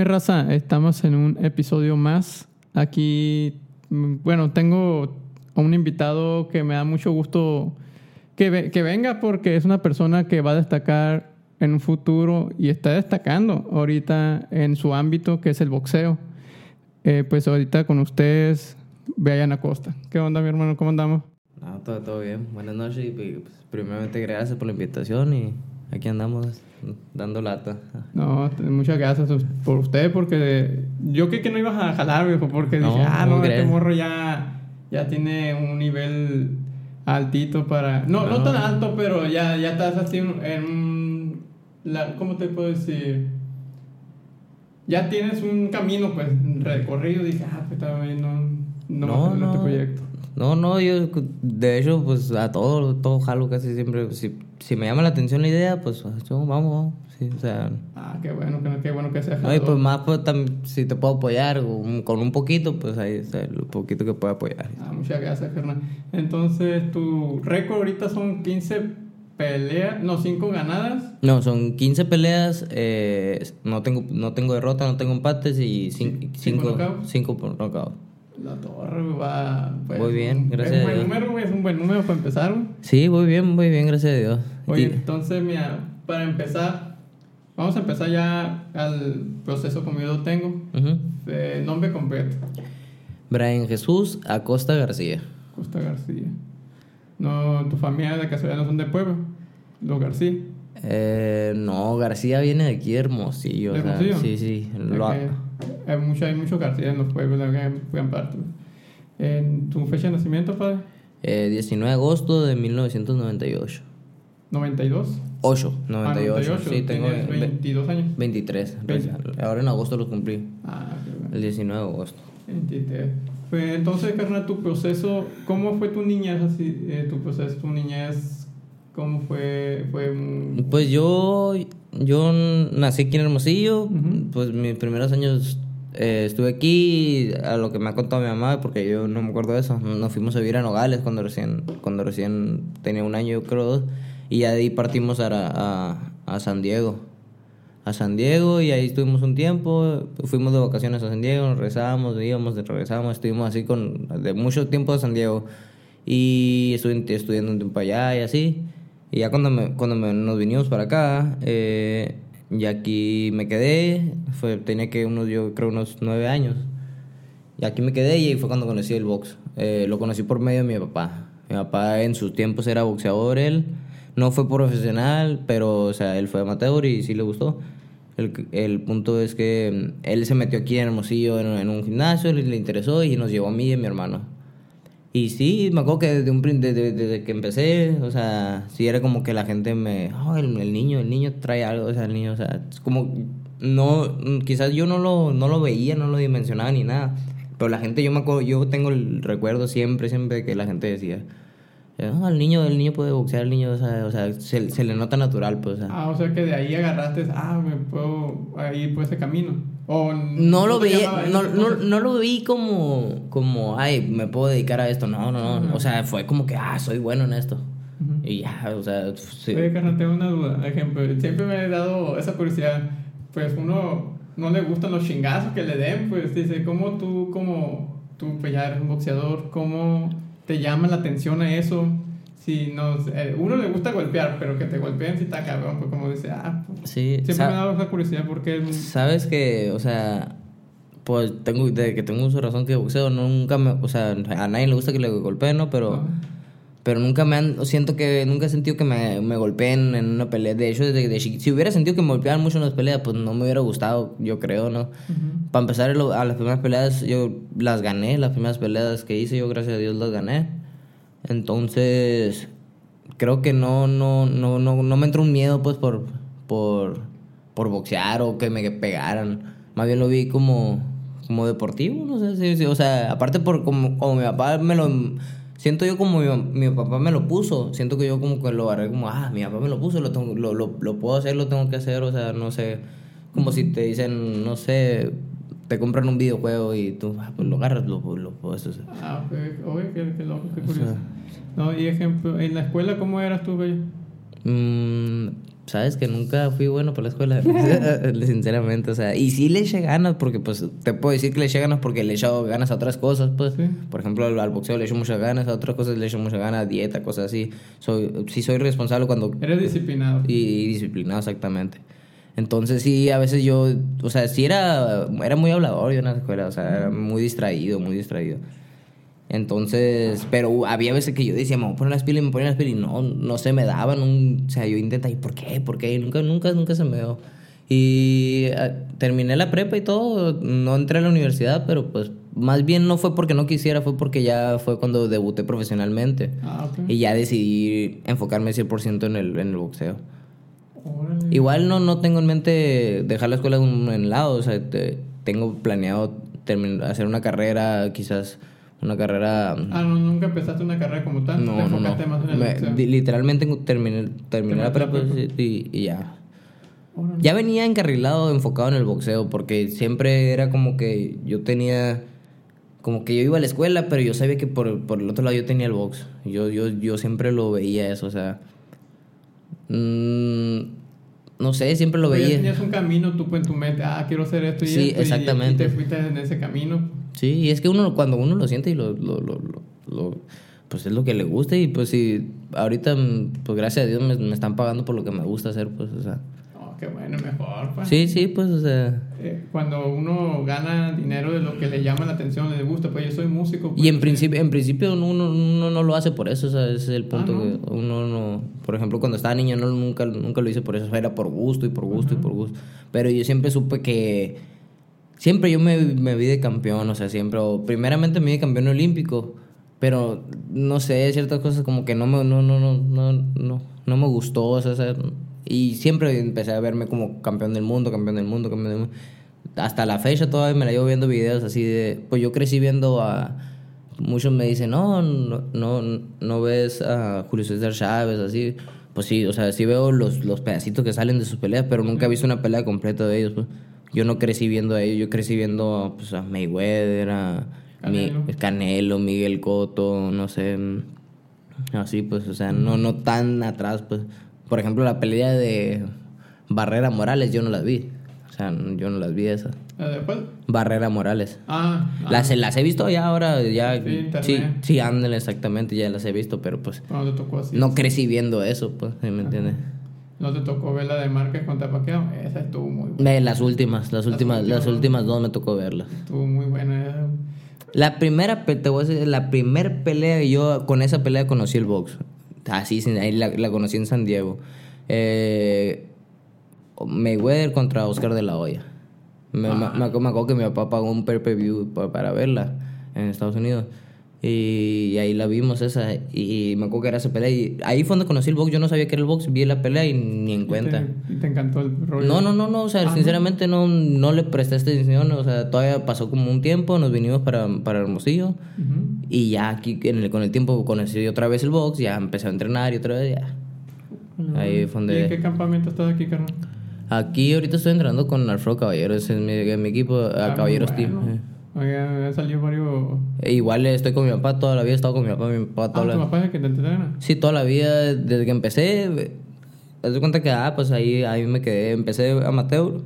mi raza? Estamos en un episodio más. Aquí, bueno, tengo a un invitado que me da mucho gusto que, que venga porque es una persona que va a destacar en un futuro y está destacando ahorita en su ámbito, que es el boxeo. Eh, pues ahorita con ustedes, Brian Acosta. ¿Qué onda, mi hermano? ¿Cómo andamos? No, todo, todo bien. Buenas noches y pues, primeramente gracias por la invitación y aquí andamos dando lata. No, muchas gracias por usted, porque yo creí que no ibas a jalar, viejo, porque No, dije, ah, no, ¿cómo este morro ya, ya tiene un nivel altito para... No, no, No. tan alto, pero ya, ya estás así en, la- ¿Cómo te puedo decir? Ya tienes un camino, pues, recorrido. Dije, ah, pues, también no, no, No, este no. proyecto. No, no, yo de hecho pues a todo, todo jalo casi siempre. Si, si me llama la atención la idea, pues yo, vamos. Sí, o sea, Ah, qué bueno, que, qué bueno que seas no, y pues más pues, tam- si te puedo apoyar con un poquito, pues ahí está el poquito que puedo apoyar. Ah, muchas gracias, Hernán. Entonces, tu récord ahorita son 15 peleas, no, 5 ganadas. No, son 15 peleas, eh, no, tengo, no tengo derrota, no tengo empates y 5 ¿Cinco knockouts? cinco por knockout. La torre va. pues, Muy bien, gracias Es a un buen Dios. número, güey, es un buen número para empezar, güey. Sí, muy bien, muy bien, gracias a Dios. Oye, Y- entonces, mira, para empezar, vamos a empezar ya al proceso como yo lo tengo. Eh, nombre completo: Brian Jesús Acosta García. Costa García. No, tu familia de casualidad no son de pueblo, los García. Eh, no, García viene de aquí de Hermosillo. ¿De o sea, sí, sí. Lo- hay mucho, hay mucho García en los pueblos, la gran, gran parte. ¿En tu fecha de nacimiento, padre? eh, 19 de agosto de 1998. ¿92? 8, Ah, 98. Sí, tengo Tienes ve- 22 años. 23. Veinte. Ahora en agosto lo cumplí. Ah, qué bueno. El 19 de agosto. 23. Pues entonces, carnal, tu proceso, ¿cómo fue tu niñez así? eh, tu proceso, tu niñez, ¿cómo fue? Fue un... Pues yo, yo nací aquí en Hermosillo. Pues mis primeros años eh, estuve aquí, a lo que me ha contado mi mamá, porque yo no me acuerdo de eso. Nos fuimos a vivir a Nogales cuando recién, cuando recién tenía un año, yo creo dos. Y ya de ahí partimos a, a, a San Diego. A San Diego y ahí estuvimos un tiempo. Fuimos de vacaciones a San Diego, nos regresábamos, íbamos, regresábamos. Estuvimos así con de mucho tiempo a San Diego. Y estuve estudiando un tiempo allá y así. Y ya cuando, me, cuando me- nos vinimos para acá, eh, y aquí me quedé, fue, tenía que unos, yo creo unos nueve años. Y aquí me quedé y fue cuando conocí el box. Eh, lo conocí por medio de mi papá. Mi papá en sus tiempos era boxeador, él. No fue profesional, pero, o sea, él fue amateur y sí le gustó. El, el punto es que mm, él se metió aquí en Hermosillo en, en un gimnasio, le, le interesó y nos llevó a mí y a mi hermano. Y sí, me acuerdo que desde, un, desde, desde que empecé, o sea, sí era como que la gente me, oh, el, niño, el niño trae algo, o sea, el niño, o sea, es como, no, quizás yo no lo, no lo veía, no lo dimensionaba ni nada, pero la gente, yo me acuerdo, yo tengo el recuerdo siempre, siempre que la gente decía, oh, el niño, el niño puede boxear, el niño, o sea, o sea se, se le nota natural, pues, o sea. Ah, o sea que de ahí agarraste, ah, me puedo ir por ese camino. O No lo llamaba no, no, no lo vi como, como, ay, me puedo dedicar a esto. No, no, no. O sea, fue como que, ah, soy bueno en esto. Y ya, o sea, sí. Oye, carnal, tengo una duda. Ejemplo, siempre me he dado esa curiosidad. Pues uno no le gustan los chingazos que le den, pues dice, ¿cómo tú, como tú, pues ya eres un boxeador, cómo te llama la atención a eso? Si no, eh, uno le gusta golpear, pero que te golpeen si está cabrón, pues como dice, ah, pues, Sí, siempre me dado esa curiosidad porque es sabes que, o sea, pues tengo, desde que tengo uso de razón que boxeo, nunca me, o sea, a nadie le gusta que le golpeen, ¿no? Pero. Pero nunca me han, siento que nunca he sentido que me, me golpeen en una pelea. De hecho, desde, de si hubiera sentido que me golpeaban mucho en las peleas, pues no me hubiera gustado, yo creo, ¿no? Para empezar, a las primeras peleas yo las gané, las primeras peleas que hice yo, gracias a Dios, las gané. Entonces, creo que no, no, no, no, no me entró un miedo pues por, por, por boxear o que me pegaran. Más bien lo vi como, como deportivo, no sé, sí, sí, o sea, aparte por como, como mi papá me lo... Siento yo como mi, mi papá me lo puso, siento que yo como que lo agarré como, ah, mi papá me lo puso, lo, tengo- lo, lo, lo puedo hacer, lo tengo que hacer, o sea, no sé, como si te dicen, no sé, te compran un videojuego y tú, ah, pues lo agarras, lo, lo puedes hacer. Ah, ok, qué, qué loco, qué curioso. No, y ejemplo, en la escuela, ¿cómo eras tú, güey? Mm, sabes que nunca fui bueno para la escuela, sinceramente, o sea, y sí le eché ganas porque pues te puedo decir que le eché ganas porque le he echado ganas a otras cosas, pues, Sí. por ejemplo, al, al boxeo le echo muchas ganas, a otras cosas le echo muchas ganas, dieta, cosas así, soy, sí soy responsable cuando Eres disciplinado. y, y disciplinado exactamente. Entonces sí, a veces yo, o sea, sí era, era muy hablador yo en la escuela, o sea, era muy distraído, muy distraído. Entonces, pero había veces que yo decía, me voy a poner las pilas y me ponía las pilas y no, no se me daban, un, o sea, yo intentaba, ¿y por qué? ¿Por qué? Y nunca, nunca, nunca se me dio. Y ah, terminé la prepa y todo, no entré a la universidad, pero pues más bien no fue porque no quisiera, fue porque ya fue cuando debuté profesionalmente. Ah, ok. Y ya decidí enfocarme 100% en el, en el boxeo. Órale. Igual no, no tengo en mente dejar la escuela en en lado, o sea, te- tengo planeado hacer una carrera, quizás una carrera... Ah, no, nunca empezaste una carrera como tal. no, Te no, no. enfocaste más en el Me- literalmente terminé, terminé la prepa y, y ya. Ya venía encarrilado, enfocado en el boxeo, porque siempre era como que yo tenía... Como que yo iba a la escuela, pero yo sabía que por, por el otro lado yo tenía el box. Yo, yo, yo siempre lo veía eso, o sea... mm, no sé, siempre lo ya veía. tenías un camino tú en tu mente. Ah, quiero hacer esto y Sí, esto. exactamente. Y, te fuiste en ese camino. Sí, y es que uno cuando uno lo siente y lo, lo, lo, lo- lo- pues es lo que le gusta y pues si ahorita pues gracias a Dios me, me están pagando por lo que me gusta hacer, pues o sea. Qué bueno, mejor. pues. Sí, sí, pues o sea, Eh, cuando uno gana dinero de lo que le llama la atención, le gusta, pues yo soy músico. pues, y en yo principio en principio uno, uno no lo hace por eso, o sea, ese es el punto Ah, ¿no? que uno no, por ejemplo, cuando estaba niño no nunca nunca lo hice por eso, era por gusto y por gusto y por gusto, pero yo siempre supe que siempre yo me, me vi de campeón, o sea, siempre, primeramente me vi de campeón olímpico, pero no sé, ciertas cosas como que no me, no, no, no, no, no, no me gustó, o sea, y siempre empecé a verme como campeón del mundo, campeón del mundo, campeón del mundo. Hasta la fecha todavía me la llevo viendo videos así de, pues yo crecí viendo a, muchos me dicen, no, no, no, no ves a Julio César Chávez, así. Pues sí, o sea, sí veo los, los pedacitos que salen de sus peleas, pero nunca he visto una pelea completa de ellos. Pues. Yo no crecí viendo a ellos, yo crecí viendo pues, a Mayweather, a Mi- Canelo. Canelo, Miguel Cotto, no sé. Así, pues, o sea, no, no tan atrás, pues. Por ejemplo, la pelea de Barrera Morales, yo no las vi. O sea, yo no las vi esas. ¿La de cuál? Barrera Morales. Ah, ah, Las, las he visto ya ahora, ya. Sí, internet. Sí, sí, ándale, exactamente, ya las he visto, pero pues cuando te tocó así. no crecí viendo eso, pues, ¿sí ¿me entiendes? No te tocó ver la de Márquez contra Paquiao. Esa estuvo muy buena. Eh, Las últimas, las últimas, las últimas. dos me tocó verlas. Estuvo muy buena. La primera, te voy a decir, la primera pelea que yo, con esa pelea conocí el box. Así, ahí la, la conocí en San Diego. Eh, Mayweather contra Oscar de la Hoya. Me, me- me acuerdo- me que mi papá pagó un per view para verla en Estados Unidos. Y, ahí la vimos esa. Y me acuerdo que era esa pelea. Y ahí fue donde conocí el box. Yo no sabía que era el box. Vi la pelea y ni en cuenta. Y te encantó el rollo. No, no, no, no, o sea, Ah, sinceramente no, no le presté atención, o sea, todavía pasó como un tiempo, nos vinimos para, para Hermosillo y ya aquí en el- con el tiempo conocí otra vez el box, ya empecé a entrenar y otra vez ya. Ahí fue ¿Y en donde... qué campamento estás aquí, carnal? Aquí ahorita estoy entrenando con Alfredo Caballero, ese es mi, mi equipo, Ah, Caballeros bueno. Team. Eh. Oiga, han salido varios... E igual estoy con mi papá toda la vida, he estado con mi papá, mi papá Ah, toda tu la... papá es el que te entrena. Sí, toda la vida, desde que empecé, te das cuenta que, ah, pues ahí, ahí me quedé, empecé amateur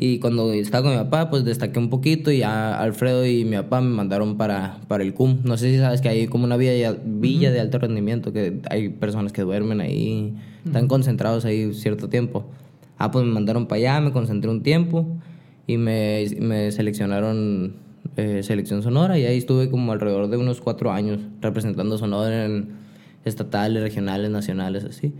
y cuando estaba con mi papá, pues destaqué un poquito y ya Alfredo y mi papá me mandaron para, para el CUM. No sé si sabes que hay como una villa, villa de alto rendimiento, que hay personas que duermen ahí, están concentrados ahí cierto tiempo. Ah, pues me mandaron para allá, me concentré un tiempo y me, me seleccionaron eh, selección Sonora y ahí estuve como alrededor de unos cuatro años representando Sonora en estatales, regionales, nacionales, así.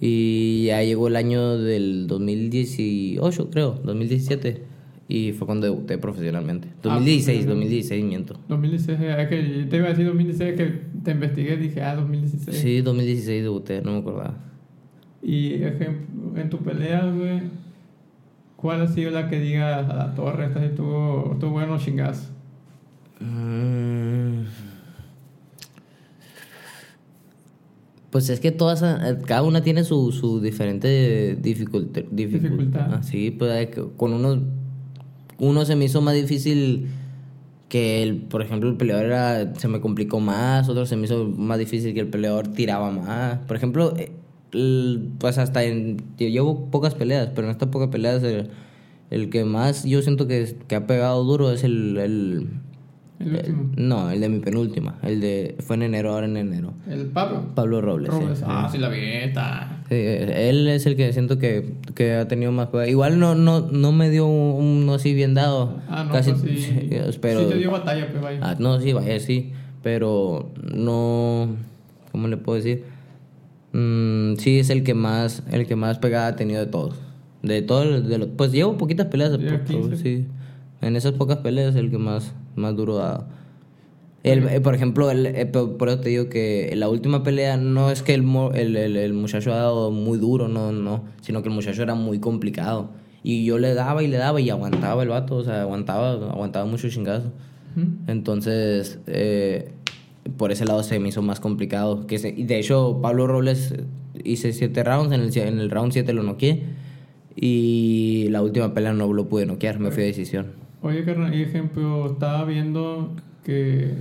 Y ya llegó el año del 2018, creo, 2017. Y fue cuando debuté profesionalmente. 2016, 2016, miento. 2016, eh, es que te iba a decir 2016 que te investigué, dije, ah, 2016. Sí, 2016 debuté, no me acordaba. Y en tu pelea, güey, ¿cuál ha sido la que digas a la torre? Esta estuvo, estuvo bueno chingazo. Mm. Pues es que todas, eh, cada una tiene su, su diferente dificultad. Dificultad. sí, pues con unos, uno se me hizo más difícil que el, por ejemplo, el peleador era, se me complicó más, otro se me hizo más difícil que el peleador tiraba más. Por ejemplo, eh, pues hasta en, llevo pocas peleas, pero en estas pocas peleas el, el que más yo siento que, que ha pegado duro es el, el, El último. no, el de mi penúltima, el de fue en enero, ahora en enero. El Pablo. Pablo Robles. sí. Robles. Ah, sí, la vi. Está. Sí, él es el que siento que, que ha tenido más. Igual no, no, no me dio un- uno así bien dado. Ah, no, Casi, pues sí. pero, Sí te dio batalla, pues vaya. Ah, no, sí, vaya, sí. Pero no. ¿Cómo le puedo decir? Mm, sí, es el que más el que más pegada ha tenido de todos. De todos, de los- pues llevo poquitas peleas, Lleva por- por- 15. sí. En esas pocas peleas es el que más, más duro ha dado. El, eh, por ejemplo, el, eh, por eso te digo que la última pelea no es que el, muchacho ha dado muy duro, no, no, sino que el muchacho era muy complicado. Y yo le daba y le daba y aguantaba el vato, o sea, aguantaba, aguantaba mucho chingazo. Entonces, eh, por ese lado se me hizo más complicado. Que se- de hecho, Pablo Robles eh, hice siete rounds, en el, en el round 7 lo noqueé. Y la última pelea no lo pude noquear, me fui a decisión. Oye, carnal, ejemplo, estaba viendo que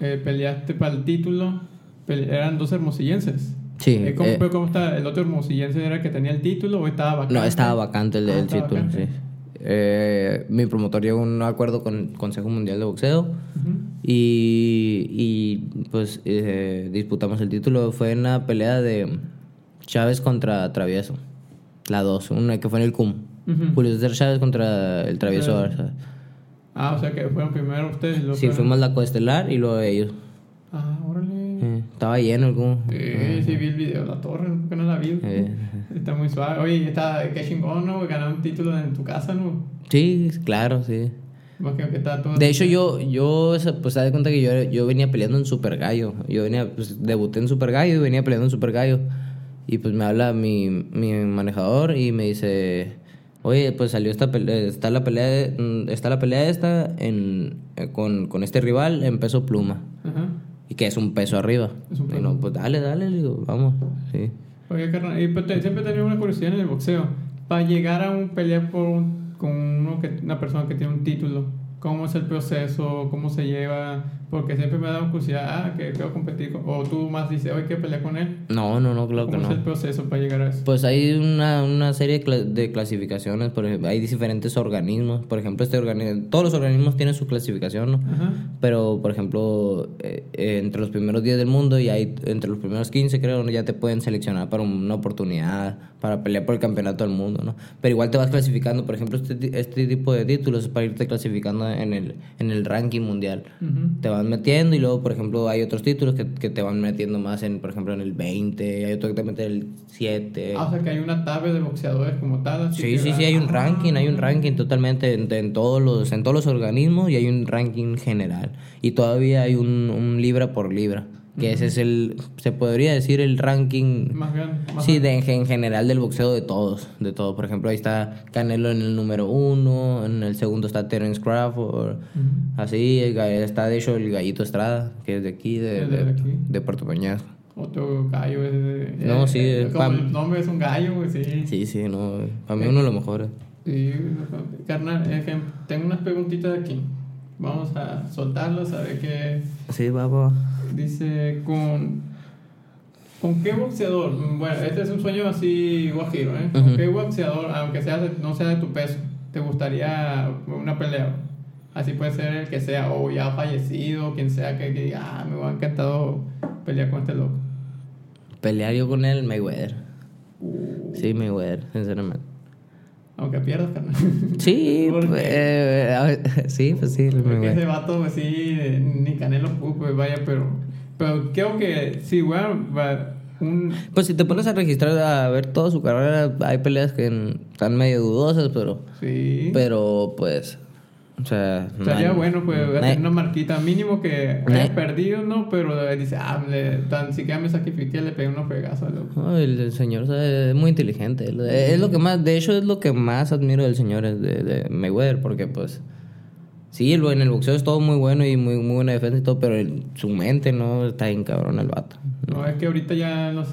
eh, peleaste para el título, pele- eran dos hermosillenses. Sí, Eh, ¿Cómo, eh, cómo está? ¿El otro hermosillense era el que tenía el título o estaba vacante? No, estaba vacante el Ah, del estaba título, vacante. sí. Eh, mi promotor llegó a un acuerdo con el Consejo Mundial de Boxeo y, y pues eh, disputamos el título. Fue en la pelea de Chávez contra Travieso, la 2, una que fue en el CUM. Julio César Chávez contra el Travieso. Ah, o sea que fueron primero ustedes luego Sí, fueron- fuimos la coestelar y luego ellos. Ah, órale. Eh, estaba lleno el CUM. Sí, sí, vi el video de la torre, que no la vi. Está muy suave. Oye, y está, qué chingón, ¿no? Ganar un título en tu casa, ¿no? Sí, claro, sí. Imagino que está todo... De hecho, yo, yo pues, te das cuenta que yo, yo venía peleando en Super Gallo. Yo venía, pues, debuté en Super Gallo y venía peleando en Super Gallo. Y pues me habla mi, mi manejador y me dice, oye, pues salió esta pelea, está la pelea, mm, está la pelea esta en, eh, con, con este rival en peso pluma. Ajá. Y que es un peso arriba. Es un Y peso. no, pues dale, dale, le digo, vamos. Sí. Oye, carnal, y pues, siempre tenido una curiosidad en el boxeo. Para llegar a un pelear por un- con uno que, una persona que tiene un título, ¿cómo es el proceso? ¿Cómo se lleva? Porque siempre me ha dado curiosidad, ah, que quiero competir con... O tú más dices, oye, que pelear con él. No, no, no, claro que ¿Cómo no. es el proceso para llegar a eso? Pues hay una, una serie de, cla- de clasificaciones, por ejemplo, hay diferentes organismos. Por ejemplo, este organismo, todos los organismos tienen su clasificación, ¿no? Ajá. Pero, por ejemplo, eh, eh, entre los primeros 10 del mundo y hay entre los primeros 15, creo, ¿no? ya te pueden seleccionar para una oportunidad, para pelear por el campeonato del mundo, ¿no? Pero igual te vas clasificando, por ejemplo, este, este tipo de títulos es para irte clasificando en el, en el ranking mundial. Ujú. Te van metiendo y luego, por ejemplo, hay otros títulos que, que te van metiendo más en, por ejemplo, en el 20, hay otro que te mete en el 7. Ah, o sea que hay una tabla de boxeadores como tal. así Sí, sí, va- sí, hay un Ah. ranking, hay un ranking totalmente en, en todos los en todos los organismos y hay un ranking general y todavía hay un, un libra por libra, que ese es el se podría decir el ranking Más grande. Más sí de en general del boxeo de todos, de todo. Por ejemplo, ahí está Canelo en el número uno, en el segundo está Terence Crawford, Ujú. así el ga- está de hecho el Gallito Estrada, que es de aquí, de, de de, aquí. de Puerto Peñasco. Otro gallo es de... No, sí, eh, es como el nombre es un gallo, güey, sí. Sí, sí, no, para mí uno de los mejores. Sí, carnal, tengo unas preguntitas aquí. Vamos a soltarlas a ver qué Sí, va, dice con con qué boxeador. Bueno, este es un sueño así guajiro, ¿eh? ¿Con qué boxeador, aunque sea de- no sea de tu peso, te gustaría una pelea? Así puede ser el que sea, o ya fallecido, quien sea que, que diga, ah, me hubiera encantado pelear con este loco. Pelear yo con él, Mayweather. Uh, Sí, Mayweather, sinceramente. Aunque pierdas, carnal. Sí, ¿Por pues, eh, sí, pues sí, Porque ese vato, pues sí, ni Canelo pues vaya, pero, pero creo que sí, bueno, va- un, Pues si te pones a registrar a ver toda su carrera, hay peleas que están medio dudosas, pero, sí, pero pues, o sea, no estaría bueno, pues, no hacer una marquita mínimo que No perdido, ¿no? Pero dice, ah, le, tan siquiera me sacrifiqué, le pegué unos pegazos loco. No, el, el señor o sea, es muy inteligente. Es lo que más, de hecho, es lo que más admiro del señor de, de Mayweather, porque pues, sí, en el boxeo es todo muy bueno y muy, muy buena defensa y todo, pero el- su mente no está bien cabrón el vato. No, es que ahorita ya los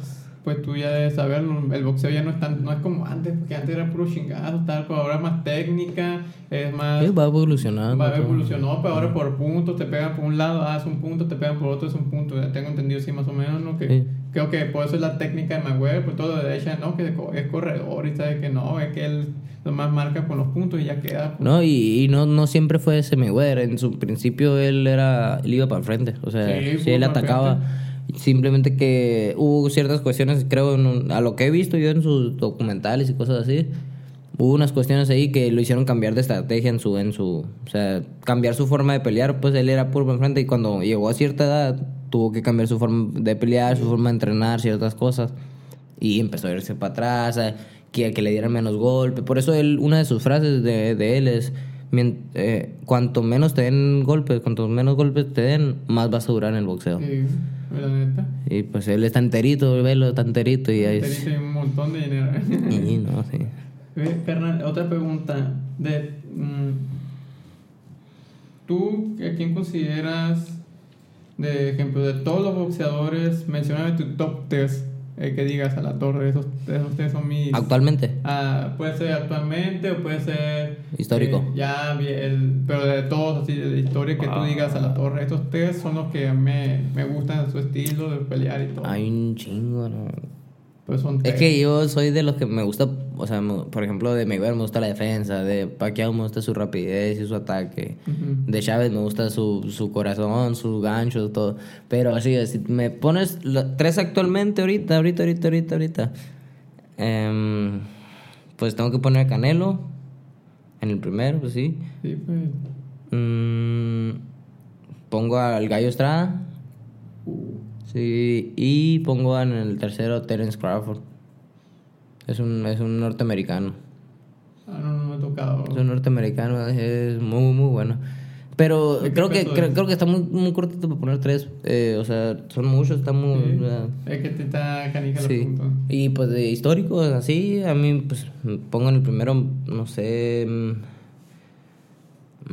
pues tú ya debes saberlo. El boxeo ya no es, tan, no es como antes, porque antes era puro chingado, tal, ahora es más técnica, es más... Sí, va evolucionando. Va evolucionó, pero ahora por puntos te pegan por un lado, ah, es un punto, te pegan por otro, es un punto. Ya tengo entendido así más o menos, ¿no? Que Sí. creo que por eso es la técnica de Mayweather, pues todo de derecha, no, que es corredor y sabe que no, es que él nomás marca con los puntos y ya queda. pues. No, y, y no, no siempre fue ese Mayweather. En su principio él era él iba para el frente. O sea, Sí, sí, fue él atacaba. Simplemente que hubo ciertas cuestiones, creo, un- a lo que he visto yo en sus documentales y cosas así. Hubo unas cuestiones ahí que lo hicieron cambiar de estrategia en su, en su, o sea, cambiar su forma de pelear. Pues él era puro enfrente y cuando llegó a cierta edad tuvo que cambiar su forma de pelear, su forma de entrenar, ciertas cosas. Y empezó a irse para atrás, a que, a que le dieran menos golpe. Por eso una de sus frases de, de él es, "Mien- eh, cuanto menos te den golpes, cuanto menos golpes te den, más vas a durar en el boxeo. Sí, la neta. Y pues él está enterito, velo, está enterito y ahí... Te dice un montón de dinero. Y no, sí. Otra pregunta. De, mm, ¿Tú a quién consideras, de ejemplo, de todos los boxeadores, mencioname tu top 3, que digas a la torre, esos, esos tres son mis... Actualmente, Ah, puede ser actualmente o puede ser... Histórico. eh, ya, el, pero de todos, así, de la historia que tú Ah. digas a la torre. Estos tres son los que me, me gustan su estilo de pelear y todo. hay un chingo, ¿no? Pues son Es que yo soy de los que me gusta, o sea, me- por ejemplo, de Mayweather me gusta la defensa, de Pacquiao me gusta su rapidez y su ataque. De Chávez me gusta su, su corazón, sus ganchos, todo. Pero así, si me pones tres actualmente, ahorita, ahorita, ahorita, ahorita, ahorita. em, pues tengo que poner a Canelo en el primero, pues sí. Sí, pues... Mm, pongo al Gallo Estrada. Sí, y pongo en el tercero Terence Crawford. Es un, es un norteamericano. ah, no, no me ha tocado. Es un norteamericano, es muy, muy bueno. Pero ¿De qué creo que, creo, creo que está muy, muy cortito para poner tres. Eh, o sea, son muchos, está muy... Sí. Es que te está canija sí. puntos. Y pues de históricos, así, a mí, pues pongo en el primero, no sé... mm,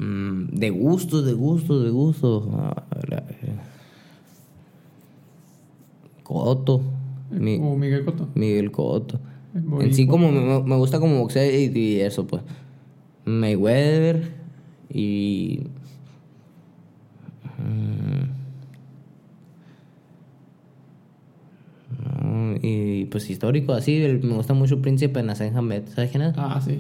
mm, de gusto, de gusto, de gusto. Ah, la- Coto. Mi- Uh, Miguel Cotto. Miguel muy En sí, como me, me gusta como boxeo y, y eso, pues. Mayweather y. mm, y pues histórico, así. el- me gusta mucho Príncipe Nassim Hamed. ¿Sabes quién es? Ah, sí.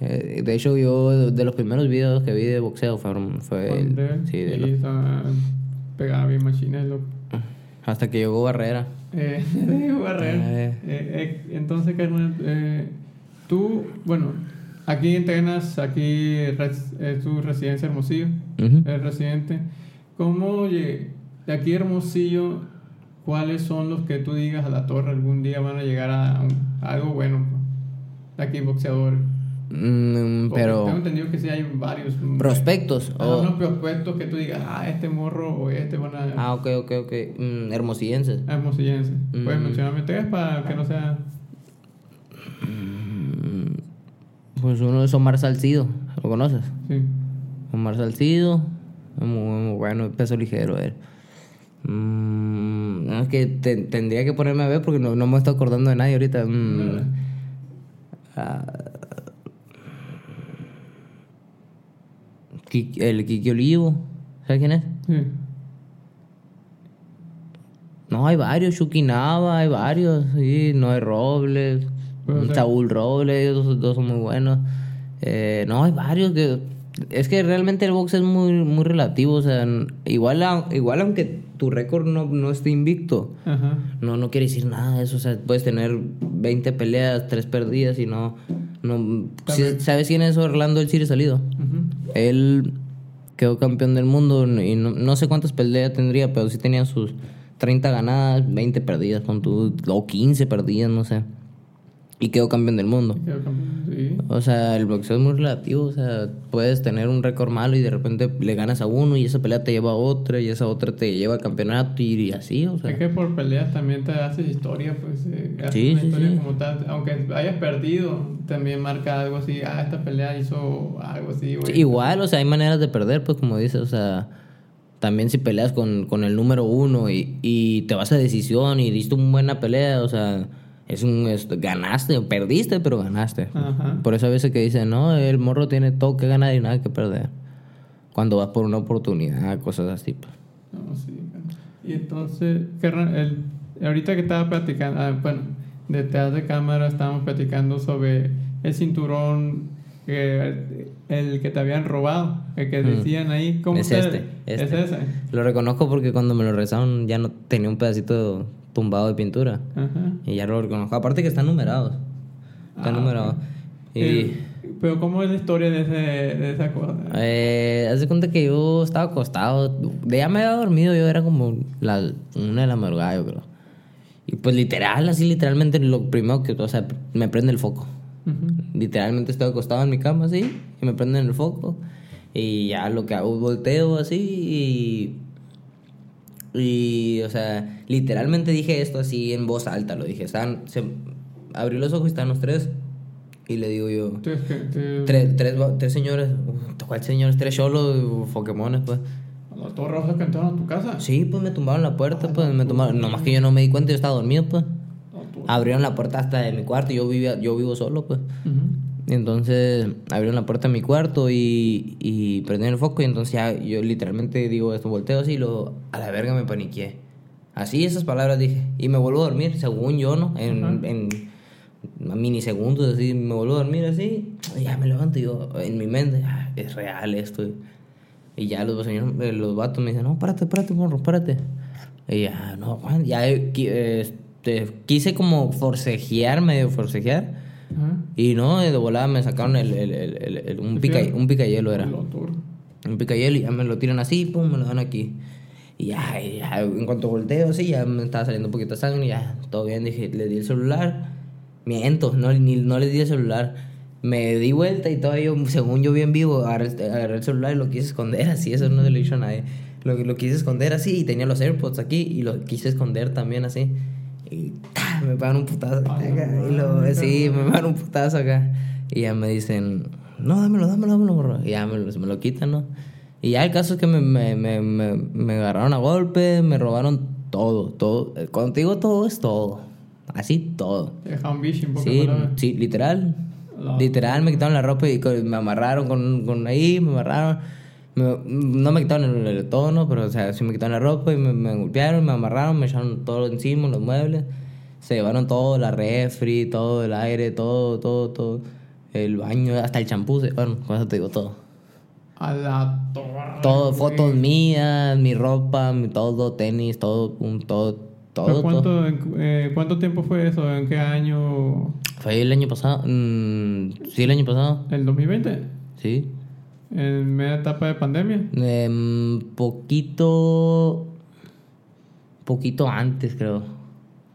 Eh, de hecho, yo de los primeros videos que vi de boxeo fueron, fue. el- sí, de los- pegaba bien machina. Hasta que llegó Barrera. Eh, Barrera. Eh. Eh, entonces, carnal, eh, tú, bueno, aquí entrenas, aquí es tu residencia Hermosillo, Ujú. el residente. ¿Cómo lle- de aquí Hermosillo, cuáles son los que tú digas a la torre algún día van a llegar a, algo bueno? pues? De aquí, boxeadores. Mm, pero. Tengo entendido que sí hay varios. Prospectos. Ah, o- unos prospectos que tú digas, ah, este morro o este van a. Ah, ok, ok, ok. Mm, hermosillenses. a hermosillense. Puedes Mm. mencionarme tres para que no sea. Pues uno es Omar Salcido, ¿lo conoces? Sí. Omar Salcido, muy, muy bueno, peso ligero él. Mm, es que te- tendría que ponerme a ver porque no, no me estoy acordando de nadie ahorita. Mm, ¿Verdad? ah, Qui- el Kiki Olivo, ¿sabes quién es? Sí. No, hay varios, Chuquinaba, hay varios, sí, Noé Robles, Saúl Robles, ellos dos, son muy buenos. Eh, no, hay varios que... Es que realmente el box es muy, muy relativo, o sea, igual, a- igual aunque tu récord no, no esté invicto, Ajá. no, no quiere decir nada de eso, o sea, puedes tener 20 peleas, 3 perdidas y no... no. ¿Sabes quién es Orlando El Ciri Salido? Él quedó campeón del mundo y no, no sé cuántas peleas tendría, pero sí tenía sus 30 ganadas, 20 perdidas, con tu, o 15 perdidas, no sé. Y quedó campeón del mundo. Quedó campeón, Sí. O sea, el boxeo es muy relativo, o sea, puedes tener un récord malo y de repente le ganas a uno y esa pelea te lleva a otra y esa otra te lleva al campeonato y, y así, o sea. Es que por peleas también te haces historia, pues. eh, haces Sí, una sí, historia sí. como tal. Aunque hayas perdido, también marca algo así. Ah, esta pelea hizo algo así, güey. Igual, o sea, hay maneras de perder, pues como dices, o sea, también si peleas con, con el número uno y, y te vas a decisión y diste una buena pelea, o sea, es un es- ganaste, perdiste, pero ganaste. Ajá. Por eso a veces que dicen, no, el morro tiene todo que ganar y nada que perder. Cuando vas por una oportunidad, cosas así. pues. No, sí. Y entonces, el, ahorita que estaba platicando, ah, bueno, detrás de cámara estábamos platicando sobre el cinturón, que, el que te habían robado, el que decían ahí. ¿Cómo Es se- este, Es este. ese. Lo reconozco porque cuando me lo rezaron ya no tenía un pedacito tumbado de pintura. Ajá. Y ya lo reconozco. Aparte que están numerados. Están Ah, numerados. Y El- pero ¿cómo es la historia de, ese, de esa cosa? eh, haz de cuenta que yo estaba acostado. Ya me había dormido. Yo era como la, una de la madrugada, yo creo. Y pues literal, así literalmente lo primero que... O sea, me prende el foco. Ujú. Literalmente estoy acostado en mi cama así. Y me prenden el foco. Y ya lo que hago volteo así y... Y, o sea, literalmente dije esto así en voz alta, lo dije. Estaban, se abrió los ojos y estaban los tres. Y le digo yo, tres, tres, va- tres señores, uh, ¿cuál señores? Tres cholos, uh, Pokémones, pues. ¿Los dos rojos que entraron a tu casa? Sí, pues me tumbaron la puerta, pues me tumbaron. Nomás que yo no me di cuenta, yo estaba dormido, pues. Tú- Abrieron la puerta hasta de mi cuarto y yo, vivía, yo vivo solo, pues. Ujú. Entonces abrieron la puerta de mi cuarto y, y prendieron el foco y entonces ya yo literalmente digo esto, volteo así y lo, a la verga me paniqué. Así esas palabras dije. Y me vuelvo a dormir, según yo, ¿no? En, Ajá. en minisegundos, así, me vuelvo a dormir así. y Ya me levanto y yo, en mi mente, "Ah, es real esto. Y ya los, señores, eh, los vatos me dicen, no, párate, párate, morro, párate. Y ya, no, Juan, ya eh, eh, este, quise como forcejear, medio forcejear. Ajá. Y no, de volada me sacaron el, el, el, el- un, pica, un picayelo era. Un picayelo y ya me lo tiran así, pum, me lo dan aquí. Y ya, y ya, en cuanto volteo así, ya me estaba saliendo un poquito de sangre y ya, todo bien, dije, le di el celular. Miento, no, ni, no le di el celular. Me di vuelta y todavía, yo, según yo bien vivo, agarré, el- agarré el celular y lo quise esconder así, eso no se lo a nadie. Lo, lo quise esconder así y tenía los AirPods aquí y lo quise esconder también así. Y me pagan un putazo acá. Y lo, sí, me pagan un putazo acá. Y ya me dicen, no, dámelo, dámelo, dámelo. Y ya me, lo- me lo quitan, ¿no? Y ya el caso es que me, me, me, me, me agarraron a golpe, me robaron todo, todo. Eh, Cuando te digo todo, es todo. Así todo. Sí, sí, literal. La- Literal, me quitaron la ropa y me amarraron con, con ahí, me amarraron. Me- no me quitaron el, el tono, pero o sea, sí me quitaron la ropa y me, me golpearon, me amarraron, me echaron todo encima, los muebles. Se llevaron todo, la refri, todo el aire, todo, todo, todo. El baño, hasta el champú, se llevaron, con eso te digo todo. A la torre. Todo, fotos mías, mi ropa, mi todo, tenis, todo, un, todo, todo. ¿Pero todo. cuánto, en- eh, ¿Cuánto tiempo fue eso? ¿En qué año? Fue el año pasado. mm, sí, el año pasado. ¿El 2020? Sí. ¿En media etapa de pandemia? Em, poquito. Poquito antes, creo.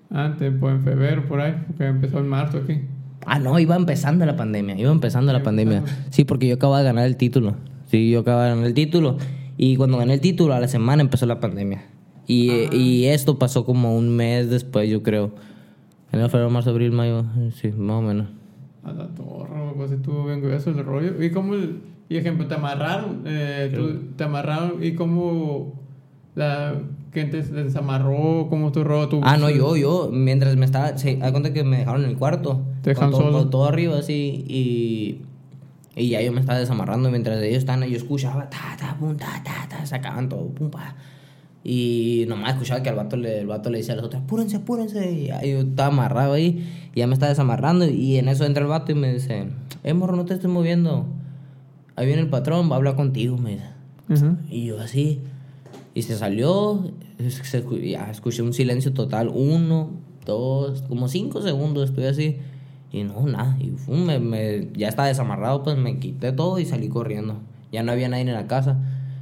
Antes, pues en febrero, por ahí, porque empezó en marzo aquí. Ah, no, iba empezando la pandemia. Iba empezando la pandemia. Sí, porque yo acababa de ganar el título. Sí, yo acababa de ganar el título. Y cuando gané el título, a la semana empezó la pandemia. Y, Ah. y esto pasó como un mes después, yo creo. En febrero, marzo, abril, mayo. Sí, más o menos. A la torre, pues estuvo bien grueso el rollo. ¿Y cómo, el- y ejemplo, te amarraron? Eh, tú- te amarraron y cómo la gente se desamarró, cómo tu rollo, tu... Ah, no, yo, yo, mientras me estaba, se da cuenta que me dejaron en el cuarto. Te dejaron todo, solo. con todo arriba así y, y ya yo me estaba desamarrando mientras ellos estaban, yo escuchaba, ta, ta, pum, ta, ta, ta, sacaban todo, pum, pa. Y nomás escuchaba que al vato le, el vato le decía a los otros, apúrense, apúrense. Y yo estaba amarrado ahí y ya me estaba desamarrando y en eso entra el vato y me dice, eh, morro, no te estés moviendo. Ahí viene el patrón, va a hablar contigo, me dice. Ajá. Y yo así. Y se salió. se ya escuché un silencio total. Uno, dos, como cinco segundos estoy así. Y no, nada. Y fum, me, me- ya estaba desamarrado, pues me quité todo y salí corriendo. Ya no había nadie en la casa.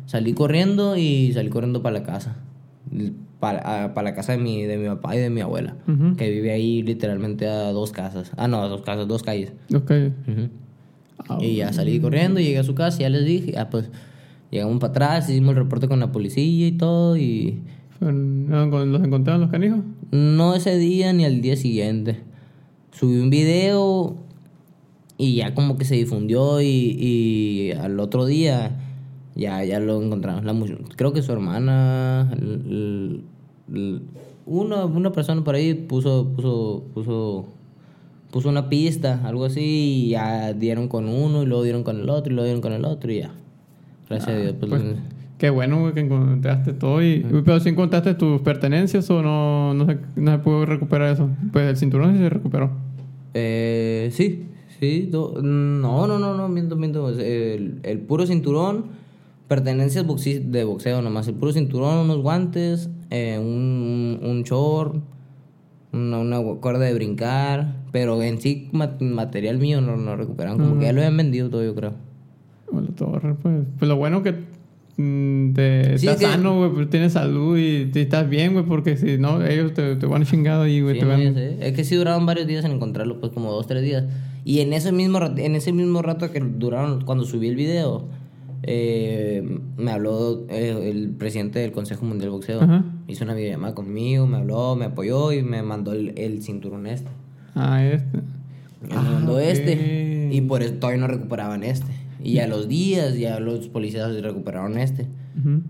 Salí corriendo y salí corriendo para la casa. Para, para la casa de mi, de mi papá y de mi abuela. Ujú. Que vive ahí literalmente a dos casas. Ah, no, a dos casas, dos calles. Ok. Ujú. Ah, Y ya salí corriendo, llegué a su casa y ya les dije, ya pues llegamos para atrás, hicimos el reporte con la policía y todo y ¿Los encontraron los canijos? no ese día ni al día siguiente. Subí un video y ya como que se difundió y, y al otro día Ya, ya lo encontraron. La creo que su hermana, l- l- una, una persona por ahí puso, puso, puso, puso una pista, algo así, y ya dieron con uno, y luego dieron con el otro, y luego dieron con el otro, y ya. Gracias a Dios. Pues, Pues, qué bueno, güey, que encontraste todo. Y, Pero si encontraste tus pertenencias o no, no, se, no se pudo recuperar eso. Pues el cinturón sí se recuperó. Eh, sí, sí. no, no, no, no, miento, miento. El, el puro cinturón, pertenencias de boxeo nomás. El puro cinturón, unos guantes, eh, un, un short, una, una cuerda de brincar. Pero en sí, ma- material mío no, no recuperaron. Como que ya lo habían vendido todo, yo creo. O la torre, pues. Pues lo bueno que mm, te, Sí, estás que- sano, güey, pues tienes salud y te estás bien, güey, porque si no, ellos te, te van chingado ahí, güey. Sí, te no, van... Es que sí duraron varios días en encontrarlo, pues como dos, tres días. Y en ese mismo, en ese mismo rato que duraron, cuando subí el video, eh, me habló eh, el presidente del Consejo Mundial de Boxeo. Ajá. Hizo una videollamada conmigo, me habló, me apoyó y me mandó el, el cinturón este. Ah, este. Me mandó ok. este. Y por eso todavía no recuperaban este. Y a los días ya los policías recuperaron este. Ujú.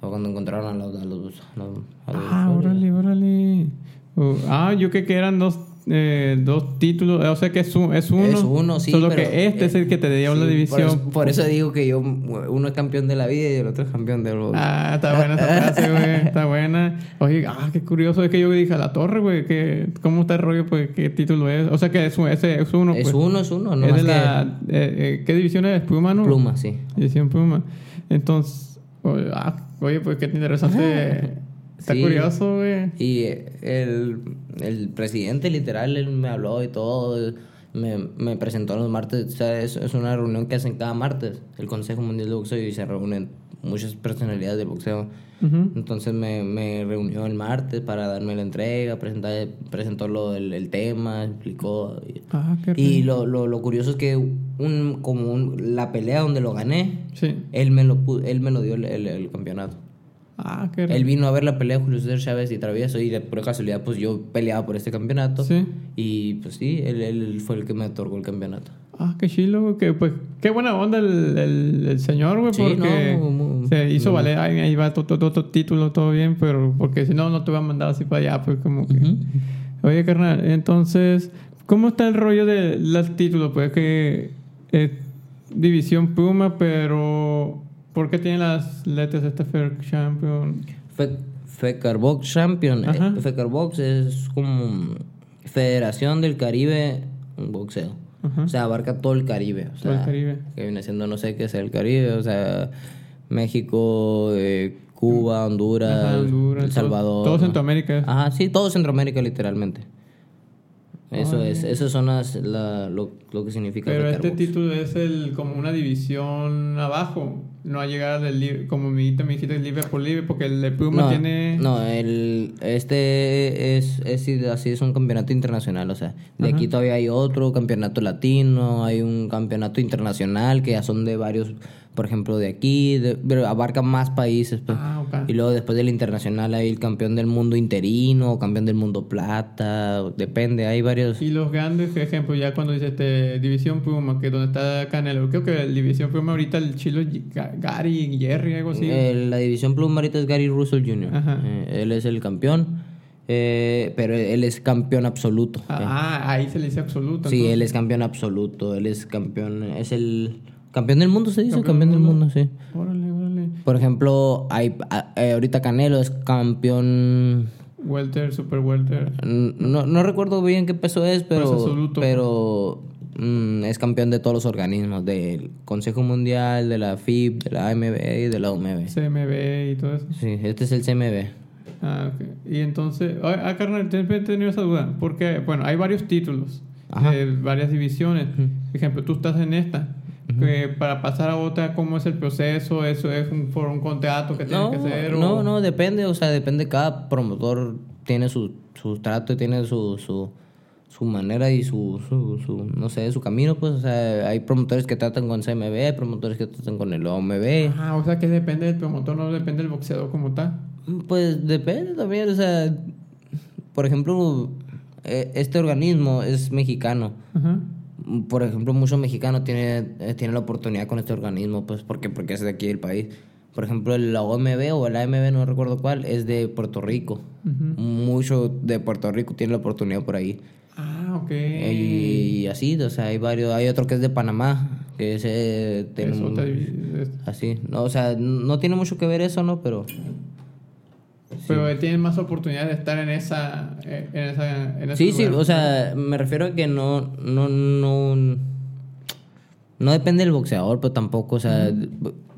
Fue cuando encontraron a los... A los, a los- a los Ah, órale, órale. Oh, ah, yo creo que eran dos, eh, dos títulos. O sea que es, un- es uno. Es uno, sí. Solo pero, que este eh, es el que te dio la sí, división. Por eso, por eso digo que yo, uno es campeón de la vida y el otro es campeón de los. Ah, está buena esa frase, güey. Está buena. Oye, ah, qué curioso. Es que yo dije a la torre, güey. Que, ¿Cómo está el rollo? Pues, ¿qué título es? O sea que es, ese es uno. es pues. uno, es uno, no es más de que la. eh, ¿Qué división es? Pluma, ¿no? pluma, sí. División Pluma. Entonces, oye, ah, oye, pues qué interesante. Está Sí. curioso, güey. Y el, el presidente, literal, él me habló y todo. Me, me presentó los martes. O sea, es, es una reunión que hacen cada martes, el Consejo Mundial de Boxeo, y se reúnen muchas personalidades del boxeo. Entonces me, me reunió el martes para darme la entrega, presentar, presentó lo, el, el tema, explicó. Y, Ah, qué y lo, lo, lo curioso es que un, como un- la pelea donde lo gané, Sí. él me lo, él me lo dio el, el- el campeonato. Ah, qué Él vino a ver la pelea de Julio César Chávez y Travieso y de por casualidad pues yo peleaba por este campeonato. Sí. Y pues sí, él, él fue el que me otorgó el campeonato. Ah, qué chilo, güey. Que, pues, qué buena onda el, el, el señor, güey, Sí, porque no, muy- se hizo valer. Ahí, ahí va todo, todo, todo título, todo bien, pero porque si no, no te va a mandar así para allá, pues como que. Oye, carnal, entonces, ¿cómo está el rollo de los títulos? Pues que es División Puma, pero ¿por qué tiene las letras este Fair Champion? Fe- Fecar Box Champion. Eh, Fecar Box es como Federación del Caribe Boxeo. Ajá. O sea, abarca todo el Caribe. O Todo el sea, Caribe. Que viene siendo, no sé qué es el Caribe. O sea, México, eh, Cuba, Honduras, Ajá, Honduras, El Salvador. todo ¿no? Centroamérica. Ajá, sí, todo Centroamérica literalmente. Eso es, esas son las, la- lo, lo que significa Pero este Box. título es el como una división abajo, no a llegar del libre, como me dijiste, me dijiste libre por libre, porque el de Puma no, tiene... no, el, este es, es así, es un campeonato internacional, o sea, de aquí todavía hay otro campeonato latino, hay un campeonato internacional que ya son de varios, por ejemplo, de aquí, de- pero abarca más países. pues. Ah. Y luego después del internacional hay el campeón del mundo interino, campeón del mundo plata, depende, hay varios. Y los grandes, por ejemplo, ya cuando dice este División Puma, que es donde está Canelo, creo que el División Puma ahorita el chilo Ga- Gary, Jerry, algo así. Eh, la división pluma ahorita es Gary Russell Jr. Ajá. Eh, él es el campeón, eh, pero él es campeón absoluto. ah, ahí se le dice absoluto. Sí, entonces. él es campeón absoluto, él es campeón, es el campeón del mundo, se dice, Campeón campeón, del mundo, sí. Órale, órale. Por ejemplo, hay, a- eh, ahorita Canelo es campeón, Welter, Super Welter. no, no recuerdo bien qué peso es, pero, Peso absoluto. pero mm, es campeón de todos los organismos, del Consejo Mundial, de la FIB, de la AMB y de la OMB. CMB y todo eso. Sí, este es el CMB. Ah, ok. Y entonces, ah, ah, carnal, siempre he tenido esa duda. Porque, bueno, hay varios títulos de varias divisiones. Por ejemplo, tú estás en esta. que para pasar a otra, ¿cómo es el proceso? ¿Eso es un, por un contrato que tienes No, que hacer? o- no, no, depende, o sea, depende, cada promotor tiene su, su trato y tiene su, su, su manera y su, su, su, no sé, su camino, pues, o sea, hay promotores que tratan con CMB, hay promotores que tratan con el OMB, Ah, o sea que depende del promotor, no depende del boxeador como tal. pues depende también, o sea, por ejemplo, eh, este organismo es mexicano, Ajá. por ejemplo, mucho mexicano tiene, eh, tiene la oportunidad con este organismo, pues porque, porque es de aquí del país. Por ejemplo, la OMB o la AMB, no recuerdo cuál, es de Puerto Rico. Mucho de Puerto Rico tiene la oportunidad por ahí. Ah, ok. Y, así, o sea, hay varios. Hay otro que es de Panamá, que ese Eso te- así. No, o sea, no tiene mucho que ver eso, ¿no? Pero Pero tienen más oportunidad de estar en esa... eh, En esa en ese Sí, sí, lugar. o sea, me refiero a que no, no, no, no depende del boxeador, pero tampoco, o sea,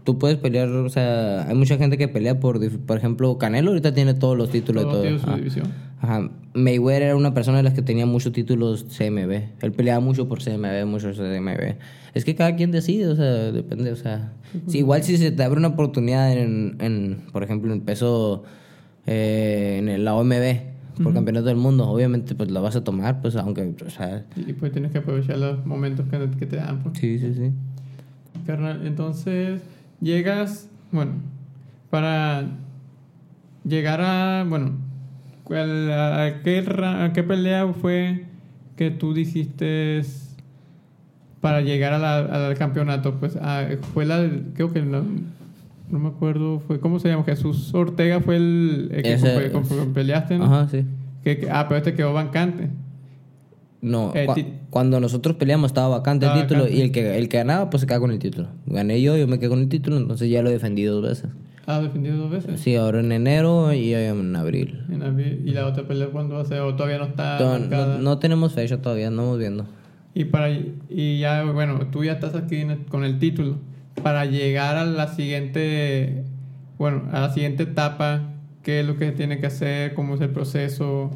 tú puedes pelear, o sea, hay mucha gente que pelea por, por ejemplo, Canelo ahorita tiene todos los títulos Todo todo. su división. Ajá. Mayweather era una persona de las que tenía muchos títulos CMB. Él peleaba mucho por CMB, mucho CMB. Es que cada quien decide, o sea, depende, o sea. Igual si se te abre una oportunidad en, en por ejemplo, en peso, eh, en la OMB, por campeonato del mundo, obviamente pues la vas a tomar, pues aunque, o sea, Y pues tienes que aprovechar los momentos que, que te dan. Pues. sí, sí, sí. Carnal, entonces llegas, bueno, para llegar a, bueno, ¿cuál- a, qué, ra- a qué pelea fue que tú dijiste para llegar a la- al campeonato? Pues ah, fue la, creo que no, no me acuerdo, fue, ¿cómo se llama? Jesús Ortega fue el, el que Ese- con- con- con- peleaste, ¿no? Ajá, sí. Que- ah, pero este quedó vacante. No, Eh, cuando nosotros peleamos estaba vacante Estaba el título vacante. y el que, el que ganaba pues se queda con el título. Gané yo, yo me quedé con el título, entonces ya lo defendí dos veces. Ah, defendido dos veces. Sí, ahora en enero y en abril. En abril. ¿Y la otra pelea cuándo va a ser? ¿O todavía no está No, no, tenemos fecha todavía, andamos viendo. Y para y ya bueno, tú ya estás aquí el- con el título para llegar a la siguiente bueno, a la siguiente etapa, qué es lo que tiene que hacer, cómo es el proceso.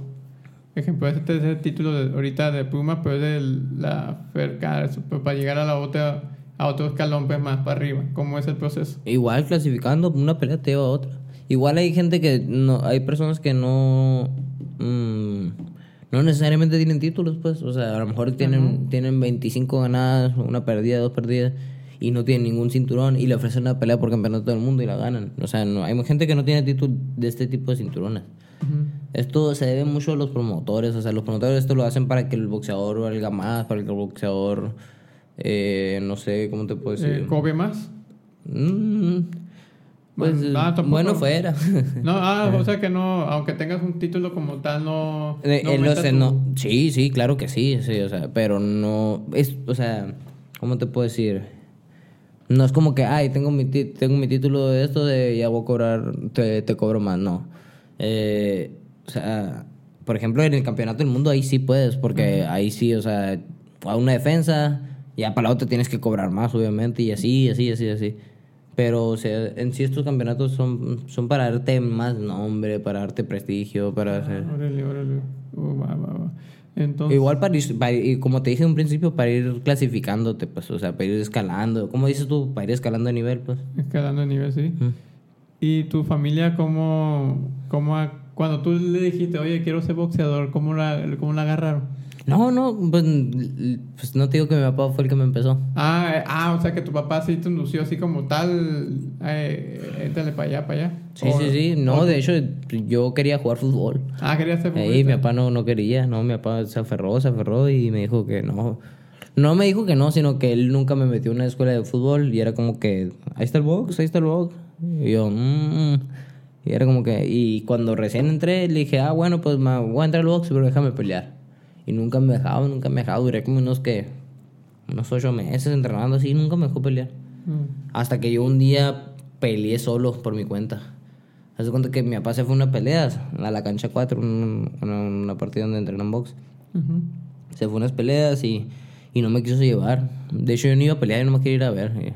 Ejemplo, este es el título de, ahorita de Puma, pero es de la FERCAR, para llegar a la otra a otro escalón pues más para arriba, cómo es el proceso. Igual clasificando, una pelea te lleva a otra. Igual hay gente que no, hay personas que no, mm, no necesariamente tienen títulos, pues. O sea, a lo mejor tienen, tienen 25 ganadas, una perdida, dos perdidas, y no tienen ningún cinturón, y le ofrecen una pelea por campeonato del mundo y la ganan. O sea, no, hay gente que no tiene título de este tipo de cinturones. Esto se debe mucho a los promotores, o sea, los promotores esto lo hacen para que el boxeador valga más, para que el boxeador, eh, no sé, ¿cómo te puedo decir? Eh, ¿Cobre más? Mm, pues Bueno, fuera. No, ah, o sea que no, aunque tengas un título como tal, no. Eh, no eh, lo sé, tu- no- sí, sí, claro que sí, sí, o sea, pero no es, o sea, ¿cómo te puedo decir? No es como que, ay, tengo mi, tengo mi título de esto de ya voy a cobrar, te, te cobro más, no. Eh, o sea, por ejemplo, en el campeonato del mundo ahí sí puedes, porque ahí sí, o sea, a una defensa, ya para la otra tienes que cobrar más, obviamente, y así, así, así, así. Pero, o sea, en sí estos campeonatos son, son para darte más nombre, para darte prestigio, para hacer... Órale, órale. Uh, va, va, va. Entonces, Igual para ir, para ir- como te dije en un principio, para ir clasificándote, pues, o sea, para ir escalando. ¿Cómo dices tú? Para ir escalando de nivel, pues. escalando de nivel, sí. ¿Y tu familia cómo, cómo ha- cuando tú le dijiste, oye, quiero ser boxeador, cómo la, cómo la agarraron? No, no, pues, pues no te digo que mi papá fue el que me empezó. Ah, eh, ah, o sea que tu papá sí te indució así como tal, eh, éntale para allá, para allá. Sí, O- sí, sí. No, o- de hecho, yo quería jugar fútbol. Ah, quería ser Ahí mi futbolista. papá no, no quería, no, mi papá se aferró, se aferró y me dijo que no. No me dijo que no, sino que él nunca me metió en una escuela de fútbol y era como que, ahí está el box, ahí está el box. Y yo, mmm. Y era como que, y cuando recién entré, le dije, ah, bueno, pues me voy a entrar al box, pero déjame pelear. Y nunca me dejaba, nunca me dejaba, duré como unos que, unos ocho meses entrenando así, nunca me dejó pelear. Mm. Hasta que yo un día peleé solo por mi cuenta. Haz de cuenta que mi papá se fue a una pelea a la cancha 4, una, una, una partida donde entrenan box. Ujú. Se fue a unas peleas y, y no me quiso llevar. De hecho, yo no iba a pelear y no me quería ir a ver.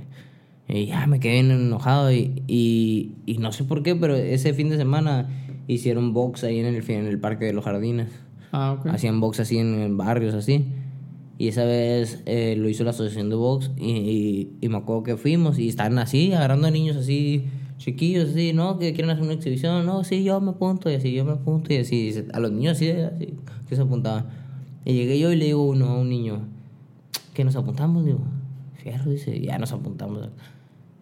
Y, ya me quedé bien enojado y, y, y no sé por qué, pero ese fin de semana hicieron box ahí en el, en el Parque de los Jardines. Ah, ok. Hacían box así en, en barrios así. Y esa vez eh, lo hizo la asociación de box y, y, y me acuerdo que fuimos y estaban así, agarrando a niños así, chiquillos así, ¿no? Que quieren hacer una exhibición, no, sí, yo me apunto y así, yo me apunto y así, a los niños así, así que se apuntaban. Y llegué yo y le digo uno, a un niño, que nos apuntamos, digo, fierro, dice, ya nos apuntamos.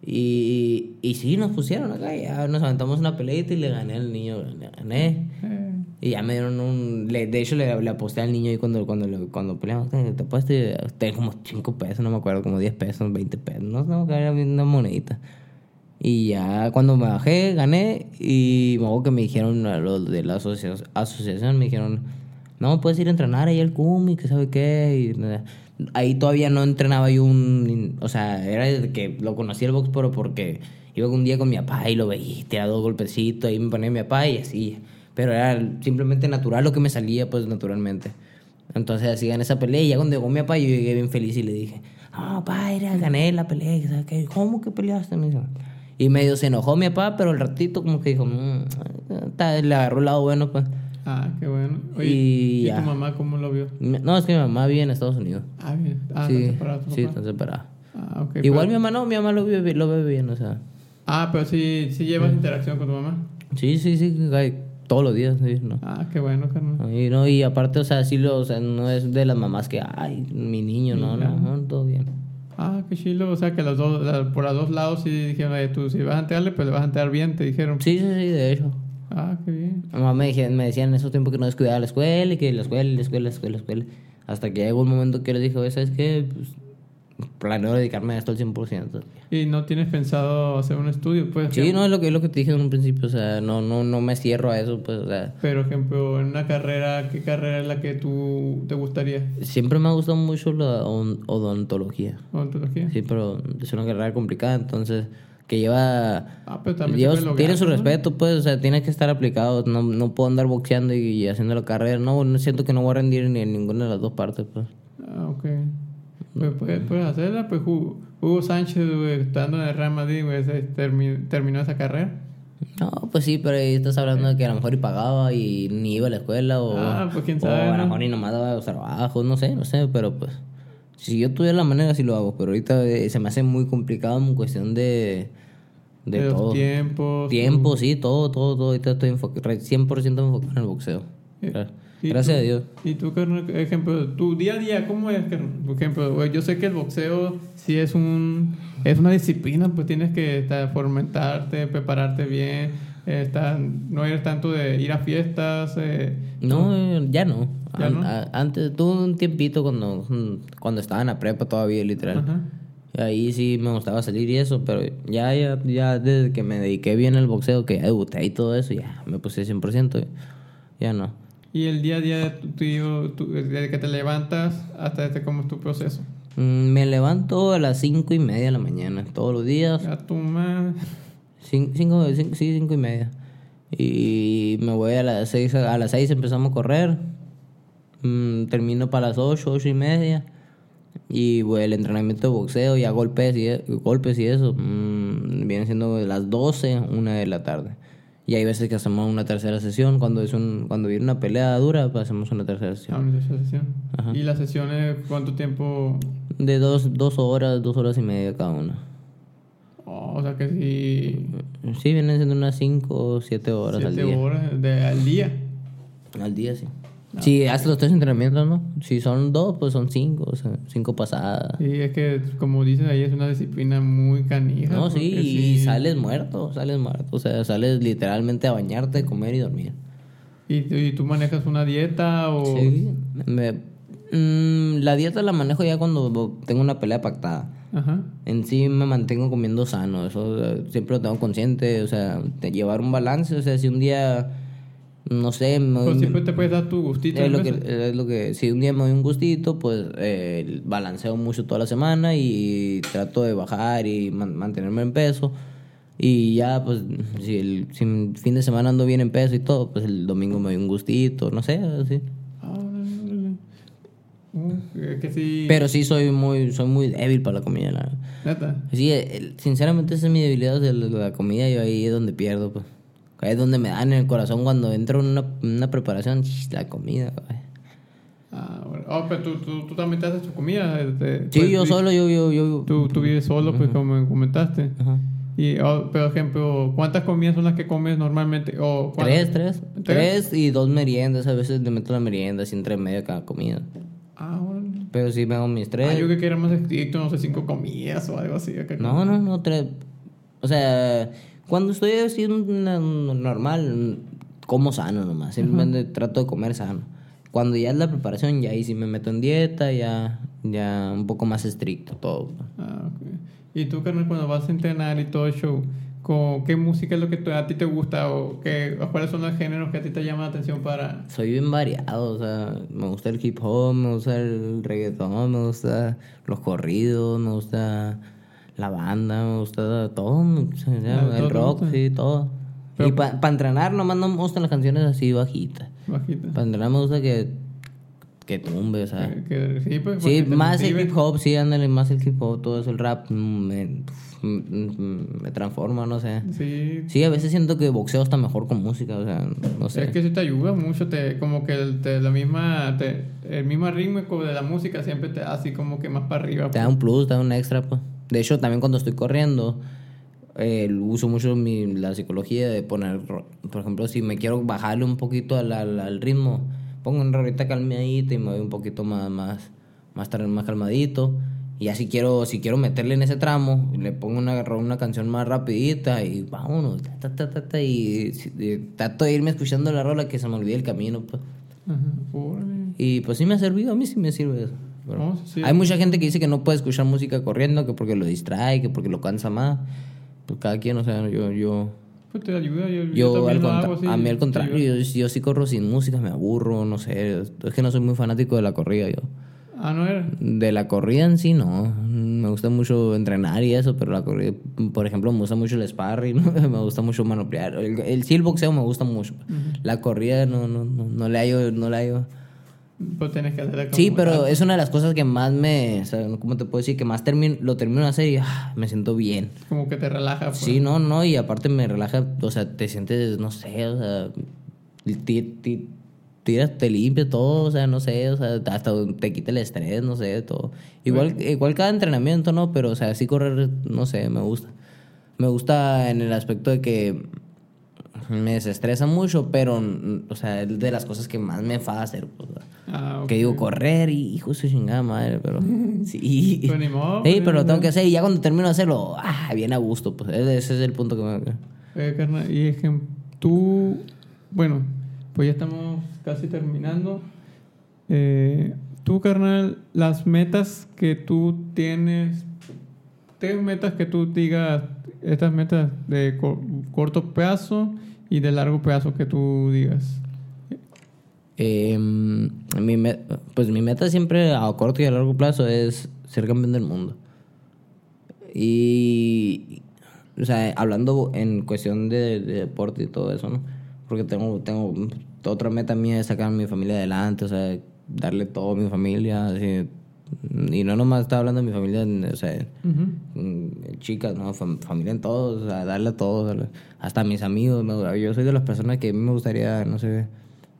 Y, y sí, nos pusieron acá, ya nos aventamos una peleita y le gané al niño, le gané. Eh, Y ya me dieron un... le- de hecho, le, le aposté al niño ahí cuando, cuando, cuando peleamos. Te te apueste te como 5 pesos, no me acuerdo, como 10 pesos, 20 pesos. No sé, no, era una monedita. Y ya cuando me bajé, gané. Y me acuerdo que me dijeron, a los de la asocia- asociación, me dijeron, no, puedes ir a entrenar ahí al CUMI, que sabe qué. Y. ahí todavía no entrenaba yo un... O sea, era desde que lo conocí el box, pero porque iba un día con mi papá y lo veía, tiraba dos golpecitos, ahí me ponía mi papá y así. Pero era simplemente natural lo que me salía, pues naturalmente. Entonces hacían esa pelea y ya cuando llegó mi papá yo llegué bien feliz y le dije, ah, papá, era, gané la pelea, que sabe qué. ¿cómo que peleaste? Y medio se enojó mi papá, pero al ratito como que dijo, "Mm, está- le agarró el lado bueno, pues. Ah, qué bueno. Oye, Y ¿y, ya. tu mamá cómo lo vio? No, es que mi mamá vive en Estados Unidos. Ah, bien. Ah, sí, ¿están separados tu sí, están separados. Ah, ok. Igual pero- mi mamá no, mi mamá lo ve, lo ve bien, o sea. Ah, pero sí, sí llevas interacción con tu mamá. Sí, sí, sí, ay, todos los días, sí, ¿no? Ah, qué bueno, carnal. Y, no, y aparte, o sea, sí lo, o sea, no es de las mamás que, ay, mi niño, no, no, no, todo bien. Ah, qué chilo. O sea, que los dos, por los dos lados sí dijeron, "Oye, tú si vas a enterarle, pues le vas a enterar bien, te dijeron. Sí, sí, sí, de hecho. Ah, qué bien. Mamá me, decía- me decían en esos tiempos que no descuidaba la escuela y que la escuela, la escuela, la escuela, la escuela. Hasta que llegó un momento que le dije, ¿sabes qué? Pues, planeo dedicarme a esto al 100%. ¿Y no tienes pensado hacer un estudio? Pues, Sí, no, es lo que, es lo que te dije en un principio, o sea, no, no, no me cierro a eso, pues, o sea, Pero, ejemplo, en una carrera, ¿qué carrera es la que tú te gustaría? siempre me ha gustado mucho la on- odontología. ¿Odontología? Sí, pero es una carrera complicada, entonces, que lleva... Ah, pero también lleva- tiene su ¿no? respeto, pues, o sea, tiene que estar aplicado, no, no puedo andar boxeando y, y haciendo la carrera, no, no siento que no voy a rendir ni en ninguna de las dos partes, pues. Ah, ok. Pues puedes, puedes hacerla, pues Hugo, Hugo Sánchez, güey, estando en el Real Madrid, güey, termi- terminó esa carrera. No, pues sí, pero ahí estás hablando de que a lo mejor y pagaba y ni iba a la escuela o, Ah, pues quién o sabe, a lo mejor y nomás daba los trabajos, no sé, no sé, pero pues si yo tuviera la manera sí lo hago, pero ahorita eh, se me hace muy complicado en cuestión de, de, todo. tiempos. Tiempo, sí, todo, todo, todo. Ahorita estoy enfo- re- 100% enfocado en el boxeo. Eh, Gra- ¿Y Gracias tú- a Dios. Y tú, carnal, ejemplo, tu día a día, ¿cómo es? carnal? Por ejemplo, yo sé que el boxeo sí es un es una disciplina, pues tienes que estar, fomentarte, prepararte bien, eh, no ir tanto de ir a fiestas. Eh, No, eh, ya no. ¿Ya An- no? a- antes tuve un tiempito cuando, cuando estaba en la prepa todavía, literal. Ajá. Ahí sí me gustaba salir y eso, pero ya, ya, ya desde que me dediqué bien al boxeo, que ya debuté y todo eso, ya me puse 100%. Ya no. Y el día a día de tu tío, tu- desde que te levantas hasta este, cómo es tu proceso. Mm, Me levanto a las cinco y media de la mañana, todos los días. A tu madre. Cin- Cinco, cin- sí, cinco y media. Y me voy a las seis, a las seis empezamos a correr. Mm, termino para las ocho, ocho y media. Y al entrenamiento de boxeo, ya golpes y, e- golpes y eso. mm, viene siendo las 12, una de la tarde. Y hay veces que hacemos una tercera sesión. Cuando es un, cuando viene una pelea dura, pues hacemos una tercera Ah, sesión. una sesión. Ajá. ¿Y las sesiones cuánto tiempo? De dos, dos horas, dos horas y media cada una. O sea que sí, Sí, vienen siendo unas cinco o siete horas al día. horas de, al día. Al día, sí. Si haces los tres entrenamientos, ¿no? Si son dos, pues son cinco, o sea, cinco pasadas. Sí, es que como dices ahí es una disciplina muy canija. No, sí, y sales muerto, sales muerto. O sea, sales literalmente a bañarte, comer y dormir. ¿Y, tú- y tú manejas una dieta o...? Sí. Me- mm, la dieta la manejo ya cuando tengo una pelea pactada. Ajá. En sí me mantengo comiendo sano, eso siempre lo tengo consciente, o sea, de llevar un balance, o sea, si un día, no sé, me Pues siempre te puedes dar tu gustito. es lo, que, es lo que, si un día me doy un gustito, pues eh, balanceo mucho toda la semana y trato de bajar y man- mantenerme en peso. Y ya, pues, si el, si el fin de semana ando bien en peso y todo, pues el domingo me doy un gustito, no sé, así. Ah, órale, órale. Uh, que, que sí... Pero sí soy muy, soy muy débil para la comida, la. Neta. Sí, el- sinceramente esa es mi debilidad de la, comida y ahí es donde pierdo, pues. Ahí es donde me dan en el corazón cuando entro en una, una preparación, la comida, güey. Ah, bueno. Oh, pero tú, tú, tú también te haces tu comida. este, Sí, pues, yo solo, yo, yo, yo. Tú, tú vives solo, pues como me comentaste. Ajá. Y, oh, por ejemplo, ¿cuántas comidas son las que comes normalmente? ¿cuántas? Tres, tres. Tres y dos meriendas. A veces le meto la merienda así entre medio de cada comida. Ah, órale. Pero sí me hago mis tres. Ah, yo que era más estricto, no sé, cinco comidas o algo así. acá. No, no, no, tres. O sea, cuando estoy así normal, como sano nomás. Simplemente trato de comer sano. Cuando ya es la preparación, ya ahí sí me meto en dieta, ya, ya un poco más estricto todo. Ah, ok. ¿Y tú, carnal, cuando vas a entrenar y todo el show, con ¿qué música es lo que a ti te gusta o, qué, o cuáles son los géneros que a ti te llaman la atención para...? Soy bien variado, o sea, me gusta el hip hop, me gusta el reggaetón, me gusta los corridos, me gusta la banda, me gusta todo, el rock, sí, todo. Pero- y para entrenar nomás no me gustan las canciones así bajitas. Bajita. Para entrenar me gusta que, que tumbe, o sea. Que- sí, pues, Sí, más el hip hop, sí, ándale, más el hip hop, todo eso, el rap, mm, me, mm, me transforma, no sé. Sí, Sí, a veces siento que boxeo está mejor con música, o sea, no sé. Es que sí te ayuda mucho, te, como que el, te- la misma, te- el mismo ritmo de la música siempre te da así como que más para arriba. Te da un plus, te da un extra, pues. De hecho, también cuando estoy corriendo, eh, uso mucho mi, la psicología de poner, por ejemplo, si me quiero bajarle un poquito al, al, al ritmo, pongo una rolita calmadita y me voy un poquito más, más, más, más calmadito. Y así quiero, si quiero meterle en ese tramo, le pongo una, una canción más rapidita y vámonos, ta, ta, ta, y, y trato de irme escuchando la rola que se me olvide el camino, pues. Ajá, órale. Y pues sí me ha servido, a mí sí me sirve eso. No, sí. Hay mucha gente que dice que no puede escuchar música corriendo, que porque lo distrae, que porque lo cansa más. Pues cada quien, o sea, yo, yo, Pues te ayuda, yo, yo al contra- así, a mí al contrario, yo, yo sí corro sin música, me aburro, no sé. Es que no soy muy fanático de la corrida, yo. Ah, no era. De la corrida en sí, no. Me gusta mucho entrenar y eso, pero la corrida, por ejemplo, me gusta mucho el sparring, me gusta mucho manoplear. El, el, sí, el boxeo me gusta mucho. La corrida no, no, no, no le hallo, no le hallo. Pues tienes que hacer Sí, pero es una de las cosas que más me, o sea, ¿cómo te puedo decir? Que más termino, lo termino de hacer y ah, me siento bien. Como que te relaja. Pues. Sí, no, no, y aparte me relaja, o sea, te sientes, no sé, o sea, ti- ti- tiras, te limpia todo, o sea, no sé, o sea, hasta te quita el estrés, no sé, todo. Igual, igual cada entrenamiento, ¿no? Pero, o sea, sí correr, no sé, me gusta. Me gusta en el aspecto de que me desestresa mucho, pero, o sea, es de las cosas que más me enfada hacer, pues. Ah, ok. Que digo, correr y hijo de su chingada madre, pero sí. Pues ni modo, Sí, pues, pero ni lo tengo que hacer y ya cuando termino de hacerlo, ah, bien a gusto, pues ese ese es el punto que me... Eh, carnal, y es que tú, bueno, pues ya estamos casi terminando. Eh, tú, carnal, las metas que tú tienes, ¿tienes metas que tú digas, estas metas de co- corto plazo y de largo plazo que tú digas? Eh, mi pues mi meta siempre a corto y a largo plazo es ser campeón del mundo. Y, o sea, hablando en cuestión de, de deporte y todo eso, ¿no? Porque tengo, tengo otra meta mía es sacar a mi familia adelante, o sea, darle todo a mi familia, así. Y no nomás estaba hablando de mi familia, o sea, chicas, ¿no? Fam- familia en todos, o sea, darle a todos, hasta a mis amigos. me- yo soy de las personas que a mí me gustaría, no sé,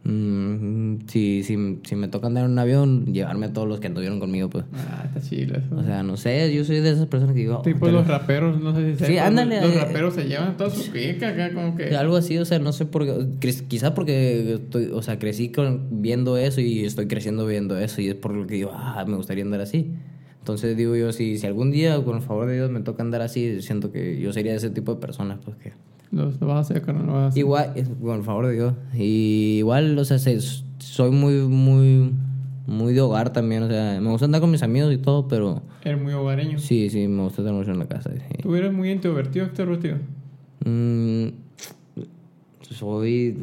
mm, si, si, si me toca andar en un avión, llevarme a todos los que anduvieron conmigo, pues. Ah, está chido eso. O sea, no sé, yo soy de esas personas que digo... tipo "Oh, los raperos, no sé si Sí, ándale, Los eh. raperos se llevan toda su pica acá, como que. Algo así, o sea, no sé por qué. cre- Quizá porque estoy, o sea, crecí con, viendo eso y estoy creciendo viendo eso y es por lo que digo, ah, me gustaría andar así. Entonces digo yo, si, si algún día, con el favor de Dios, me toca andar así, siento que yo sería ese tipo de personas, pues que... Los lo vas a hacer, carnal, lo vas a hacer. Igual, el favor de Dios. Y igual, o sea, se- soy muy, muy, muy de hogar también, o sea, me gusta andar con mis amigos y todo, pero Eres muy hogareño. sí, sí, me gusta estar mucho en la casa. sí. ¿Tú eres muy introvertido, extrovertido? Mm, soy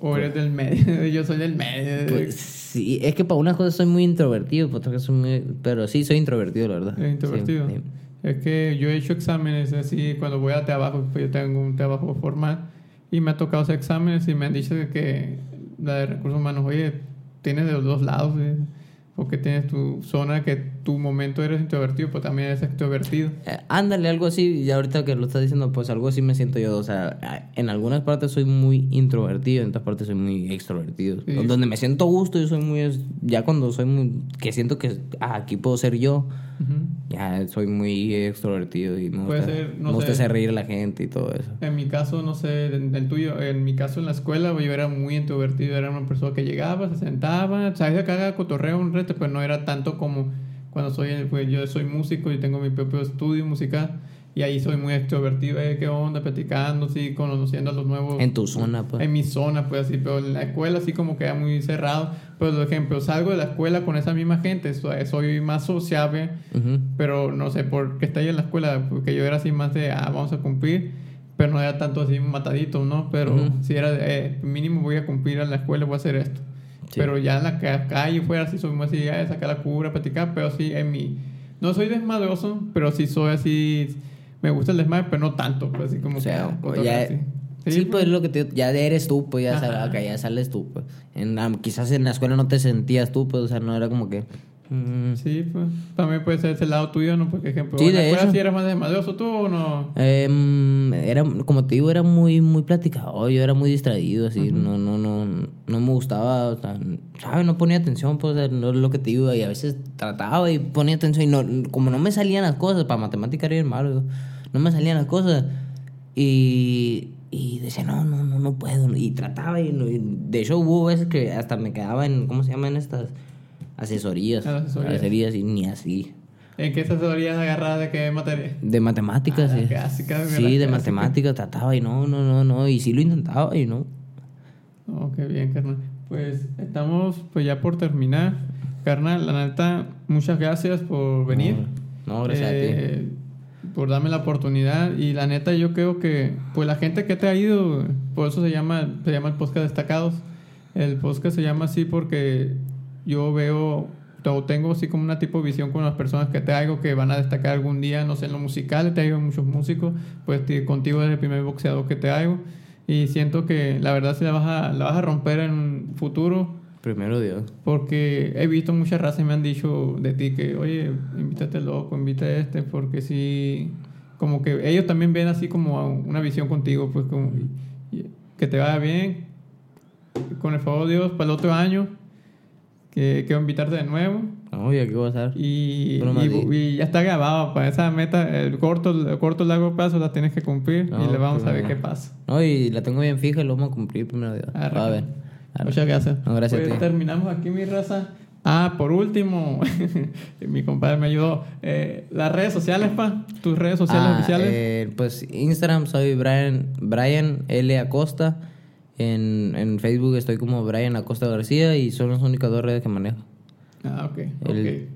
¿O eres del medio? Yo soy del medio. Pues sí, es que para unas cosas soy muy introvertido, para otras cosas soy muy... Pero sí, soy introvertido, la verdad. ¿Eres introvertido? Sí, sí. Es que yo he hecho exámenes así cuando voy a trabajo, pues yo tengo un trabajo formal y me ha tocado hacer exámenes y me han dicho que la de recursos humanos, oye, tienes de los dos lados, ¿eh? porque tienes tu zona que tu momento eres introvertido, pero también eres extrovertido. Eh, ándale, algo así, y ahorita que lo estás diciendo, pues algo así me siento yo. O sea, en algunas partes soy muy introvertido, en otras partes soy muy extrovertido. Sí. Donde me siento gusto, yo soy muy. Ya cuando soy muy. que siento que ah, aquí puedo ser yo, ya soy muy extrovertido y me Puede gusta, ser, no me gusta hacer reír a la gente y todo eso. En mi caso, no sé, en el tuyo, en mi caso en la escuela, yo era muy introvertido, era una persona que llegaba, se sentaba, sabía que haga cotorreo un reto, pero no era tanto como cuando soy, pues yo soy músico y tengo mi propio estudio musical Y ahí soy muy extrovertido, eh, qué onda, platicando, sí, conociendo a los nuevos. En tu zona, pues. En mi zona, pues así, pero en la escuela así como queda muy cerrado. Pero, por ejemplo, salgo de la escuela con esa misma gente, soy, soy más sociable, Ujú. pero no sé por qué está ahí en la escuela, porque yo era así más de, ah, vamos a cumplir, pero no era tanto así matadito, ¿no? Pero Ujú. si era de, eh, mínimo voy a cumplir en la escuela, voy a hacer esto. Sí. Pero ya en la ca- calle fuera así soy más así, eh, sacar la cubra, platicar, pero sí en mi... No soy desmadroso, pero sí soy así... Me gusta el desmadre, pero no tanto, pues así como O sea, que... pues, ya, así. sí, pues es lo que te, ya eres tú, pues ya, sal- acá ya sales tú, pues. En, quizás en la escuela no te sentías tú, pues, o sea, no era como que... mm, Sí, pues también puede ser ese lado tuyo, ¿no? Porque, ejemplo, Sí, de sí eras más desmadroso tú o no... Em, era, como te digo, era muy, muy platicado, yo era muy distraído, así, no, no, no, no me gustaba, o sea, ¿sabes? No ponía atención, pues, no es lo que te digo, y a veces trataba y ponía atención, y no, como no me salían las cosas, para matemática era bien malo, no me salían las cosas, y, y decía, no, no, no, no puedo, y trataba, y de hecho hubo veces que hasta me quedaba en, ¿cómo se llaman estas? Asesorías, Ah, asesorías. asesorías, y ni así. ¿En qué asesorías agarradas de qué materia? De matemáticas, Ah, sí. clásica, la Sí, de clásica. matemáticas trataba y no, no, no, no. Y sí lo intentaba y no. Oh, qué bien, carnal. Pues estamos pues ya por terminar. Carnal, la neta, muchas gracias por venir. No, no, gracias a ti. Eh, Por darme la oportunidad. Y la neta, yo creo que, pues la gente que te ha ido, por eso se llama, se llama el podcast Destacados. El podcast se llama así porque yo veo, o tengo así como una tipo de visión con las personas que traigo que van a destacar algún día, no sé, en lo musical, he traído muchos músicos, pues ti- contigo eres el primer boxeador que traigo. Y siento que la verdad sí la vas a, la vas a romper en un futuro. Primero Dios. Porque he visto muchas razas y me han dicho de ti que, oye, invítate loco, invita a este, porque sí, como que ellos también ven así como a una visión contigo, pues como que te vaya bien, con el favor de Dios, para el otro año, que quiero invitarte de nuevo. Ya qué voy a hacer. Y, y- y ya está grabado, para esa meta, el corto, el corto largo plazo la tienes que cumplir No, y le vamos a pues, ver qué pasa. No, y la tengo bien fija y lo vamos a cumplir primero Dios. Va a ver. pues. Muchas gracias. No, gracias a Pues ti. terminamos aquí, mi raza. Ah, por último, mi compadre me ayudó. Eh, las redes sociales, pa, tus redes sociales Ah, oficiales. eh, pues Instagram soy Brian, Brian L. Acosta. En, en Facebook estoy como Brian Acosta García y son las únicas dos redes que manejo. Ah, ok. el-.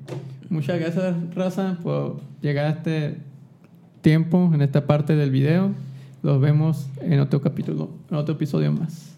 Muchas gracias, raza, por llegar a este tiempo, en esta parte del video. Los vemos en otro capítulo, en otro episodio más.